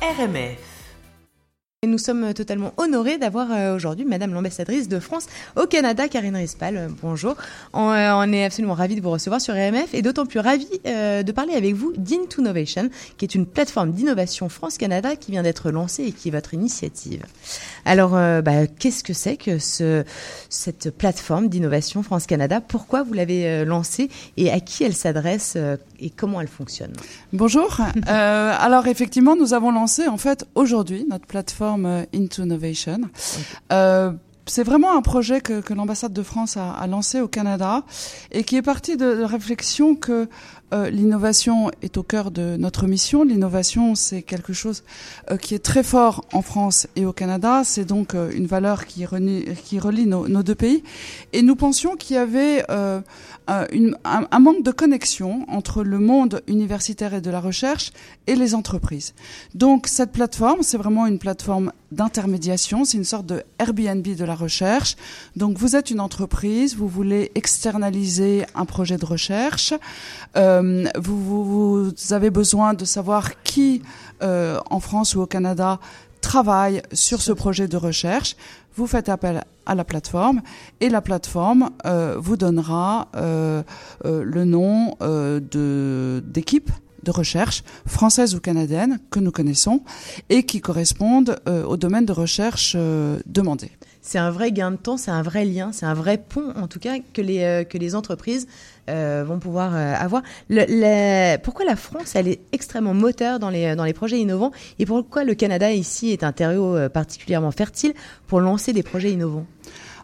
RMF. Nous sommes totalement honorés d'avoir euh, aujourd'hui Madame l'ambassadrice de France au Canada, Karine Rispal. Euh, bonjour. On, euh, est absolument ravis de vous recevoir sur RMF et d'autant plus ravis euh, de parler avec vous d'In2Novation, qui est une plateforme d'innovation France-Canada qui vient d'être lancée et qui est votre initiative. Alors, euh, bah, qu'est-ce que c'est que ce, cette plateforme d'innovation France-Canada? Pourquoi vous l'avez lancée et à qui elle s'adresse et comment elle fonctionne? Bonjour. alors, effectivement, nous avons lancé en fait aujourd'hui notre plateforme Into Innovation. Okay. Euh, c'est vraiment un projet que, que l'ambassade de France a, a, lancé au Canada et qui est parti de, de réflexion que euh, l'innovation est au cœur de notre mission. L'innovation, c'est quelque chose euh, qui est très fort en France et au Canada. C'est donc euh, une valeur qui qui relie nos, nos, deux pays. Et nous pensions qu'il y avait une, un, un, manque de connexion entre le monde universitaire et de la recherche et les entreprises. Donc cette plateforme, c'est vraiment une plateforme d'intermédiation. C'est une sorte de Airbnb de la recherche. Donc vous êtes une entreprise, vous voulez externaliser un projet de recherche. Euh, vous, vous, vous, avez besoin de savoir qui, euh, en France ou au Canada, travaille sur ce projet de recherche. Vous faites appel à la plateforme et la plateforme euh, vous donnera euh, euh le nom euh, d'équipe recherche française ou canadienne que nous connaissons et qui correspondent euh, au domaine de recherche demandé c'est un vrai gain de temps, c'est un vrai lien, c'est un vrai pont en tout cas que les, euh, que les entreprises euh, vont pouvoir euh, avoir. Pourquoi la France, elle est extrêmement moteur dans les, dans les projets innovants et pourquoi le Canada ici est un terreau particulièrement fertile pour lancer des projets innovants?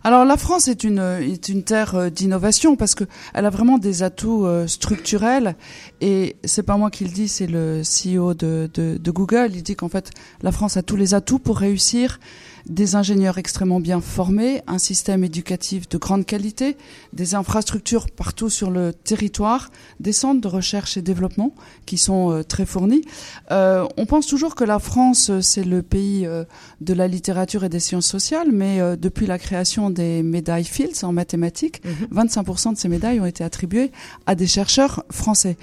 Alors la France est une est une terre d'innovation parce que elle a vraiment des atouts euh, structurels et c'est pas moi qui le dis, c'est le CEO de, Google. Il dit qu'en fait la France a tous les atouts pour réussir des ingénieurs extrêmement bien formés, un système éducatif de grande qualité, des infrastructures partout sur le territoire, des centres de recherche et développement qui sont euh, très fournis. Euh, on pense toujours que la France, c'est le pays euh, de la littérature et des sciences sociales, mais euh, depuis la création des médailles Fields en mathématiques, mmh. 25% de ces médailles ont été attribuées à des chercheurs français.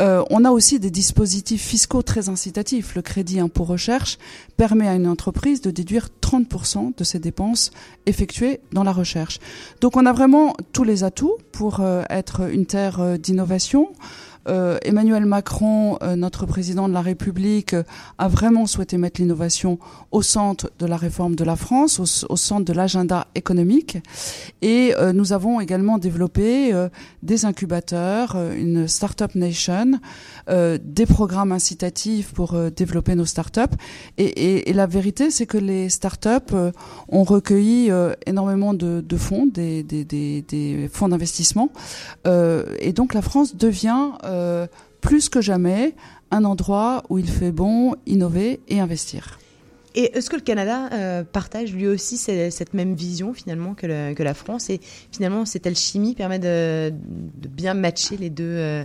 Euh, on a aussi des dispositifs fiscaux très incitatifs. Le crédit impôt recherche permet à une entreprise de déduire 30 30% de ses dépenses effectuées dans la recherche. Donc on a vraiment tous les atouts pour euh, être une terre euh, d'innovation. Euh, Emmanuel Macron, euh, notre président de la République, euh, a vraiment souhaité mettre l'innovation au centre de la réforme de la France, au, centre de l'agenda économique. Et nous avons également développé des incubateurs, une Startup Nation, des programmes incitatifs pour développer nos startups. Et, la vérité, c'est que les startups ont recueilli énormément de, fonds, des fonds d'investissement. et donc la France devient euh, plus que jamais un endroit où il fait bon innover et investir. Et est-ce que le Canada euh, partage lui aussi cette même vision finalement que, la France? Et finalement cette alchimie permet de, de bien matcher les deux, euh,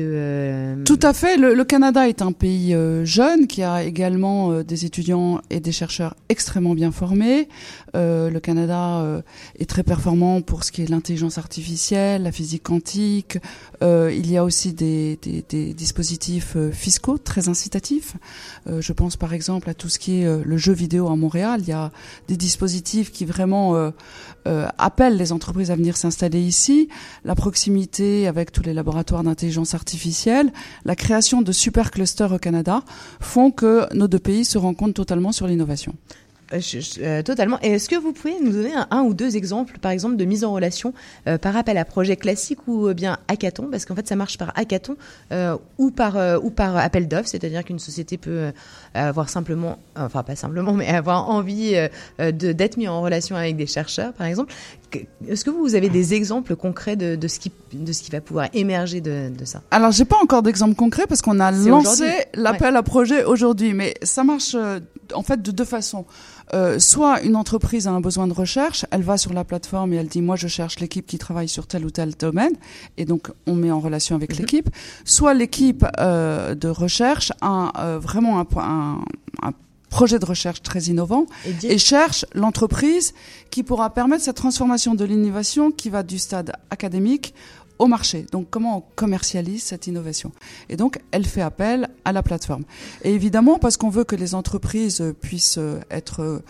Euh... Tout à fait. Le, Canada est un pays euh, jeune qui a également euh, des étudiants et des chercheurs extrêmement bien formés. Le Canada est très performant pour ce qui est l'intelligence artificielle, la physique quantique. il y a aussi des, des dispositifs fiscaux très incitatifs. je pense par exemple à tout ce qui est le jeu vidéo à Montréal. Il y a des dispositifs qui vraiment appellent les entreprises à venir s'installer ici. La proximité avec tous les laboratoires d'intelligence artificielle, la création de super clusters au Canada font que nos deux pays se rencontrent totalement sur l'innovation. Euh, euh, totalement. Est-ce que vous pouvez nous donner un, ou deux exemples, par exemple, de mise en relation euh, par appel à projet classique ou bien hackathon? Parce qu'en fait, ça marche par hackathon ou par ou par appel d'offres, c'est-à-dire qu'une société peut avoir simplement, enfin pas simplement, mais avoir envie de d'être mis en relation avec des chercheurs, par exemple. Est-ce que vous avez des exemples concrets de, de, ce qui de ce qui va pouvoir émerger de, de ça? Alors, j'ai pas encore d'exemple concret parce qu'on a lancé l'appel ouais. à projet aujourd'hui, mais ça marche en fait de deux façons. Euh, soit une entreprise a un besoin de recherche, elle va sur la plateforme et elle dit moi je cherche l'équipe qui travaille sur tel ou tel domaine et donc on met en relation avec mm -hmm. l'équipe. Soit l'équipe euh, de recherche a euh, vraiment un, un, un projet de recherche très innovant et, et cherche l'entreprise qui pourra permettre cette transformation de l'innovation qui va du stade académique au marché. Donc comment on commercialise cette innovation? Et donc elle fait appel à la plateforme. Et évidemment parce qu'on veut que les entreprises puissent être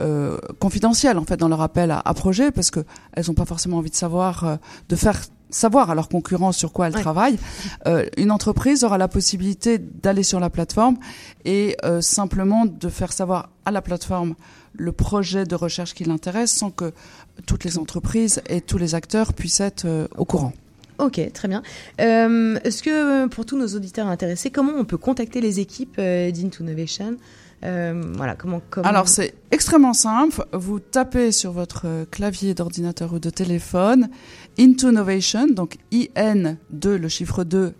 euh, confidentielles en fait dans leur appel à, à projet, parce que elles n'ont pas forcément envie de savoir, euh, de faire savoir à leurs concurrents sur quoi elles travaillent. Euh, une entreprise aura la possibilité d'aller sur la plateforme et euh, simplement de faire savoir à la plateforme le projet de recherche qui l'intéresse sans que toutes les entreprises et tous les acteurs puissent être euh, au courant. Ok, très bien. Euh, Est-ce que pour tous nos auditeurs intéressés, comment on peut contacter les équipes euh, d'Into Innovation? Euh, voilà, comment, comment... Alors c'est extrêmement simple. Vous tapez sur votre clavier d'ordinateur ou de téléphone Into Innovation, donc IN 2, le chiffre 2,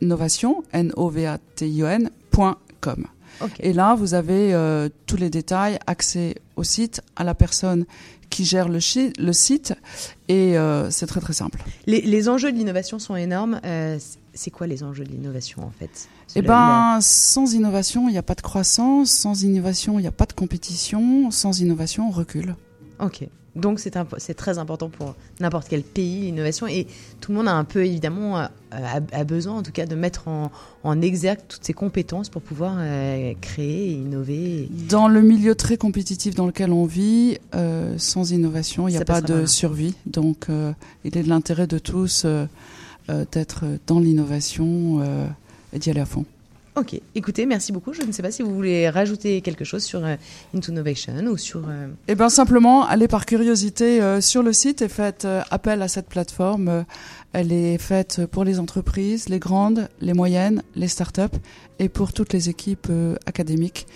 Innovation, N-O-V-A-T-I-O-N.com. Ok. Et là, vous avez euh, tous les détails, accès au site, à la personne qui gère le, site, et euh, c'est très très simple. les, les enjeux de l'innovation sont énormes. Euh, c'est quoi les enjeux de l'innovation en fait Eh ben, sans innovation, il n'y a pas de croissance. Sans innovation, il n'y a pas de compétition. Sans innovation, on recule. Ok. Donc c'est très important pour n'importe quel pays l'innovation et tout le monde a un peu évidemment euh, a, a besoin en tout cas de mettre en, en exergue toutes ses compétences pour pouvoir euh, créer et innover. Dans le milieu très compétitif dans lequel on vit, euh, sans innovation, il n'y a pas de pas. survie. Donc, euh, il est de l'intérêt de tous d'être dans l'innovation et d'y aller à fond. Ok. Écoutez, merci beaucoup. Je ne sais pas si vous voulez rajouter quelque chose sur euh, Into Innovation ou sur. euh, Eh bien, simplement, allez par curiosité euh, sur le site et faites appel à cette plateforme. Elle est faite pour les entreprises, les grandes, les moyennes, les startups et pour toutes les équipes académiques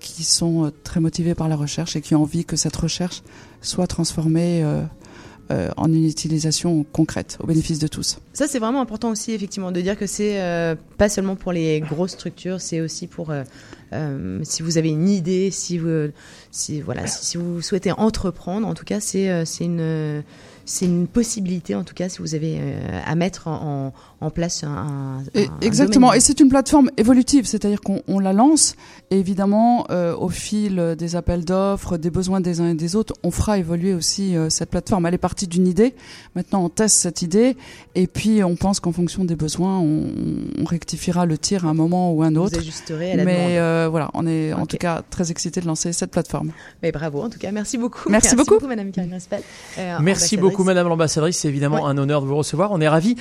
qui sont très motivées par la recherche et qui ont envie que cette recherche soit transformée euh, en une utilisation concrète au bénéfice de tous. Ça, c'est vraiment important aussi, effectivement, de dire que c'est euh, pas seulement pour les grosses structures, c'est aussi pour euh, euh, si vous avez une idée, si vous, si voilà, si, si vous souhaitez entreprendre. En tout cas, c'est une c'est une possibilité, en tout cas, si vous avez euh, à mettre en, en place un, un- Et- un exactement. domaine. Et c'est une plateforme évolutive, c'est-à-dire qu'on on la lance et évidemment, euh, au fil des appels d'offres, des besoins des uns et des autres, on fera évoluer aussi euh, cette plateforme. Elle est partie d'une idée. Maintenant, on teste cette idée et puis on pense qu'en fonction des besoins, on, on rectifiera le tir à un moment ou un Vous autre. ajusterez à la Mais euh, voilà, on est en tout cas très excités de lancer cette plateforme. Mais bravo, en tout cas, merci beaucoup. Merci beaucoup. Madame Karine euh, Merci ambassadrice. Beaucoup, Madame l'ambassadrice. C'est évidemment Ouais. un honneur de vous recevoir. On est ravis.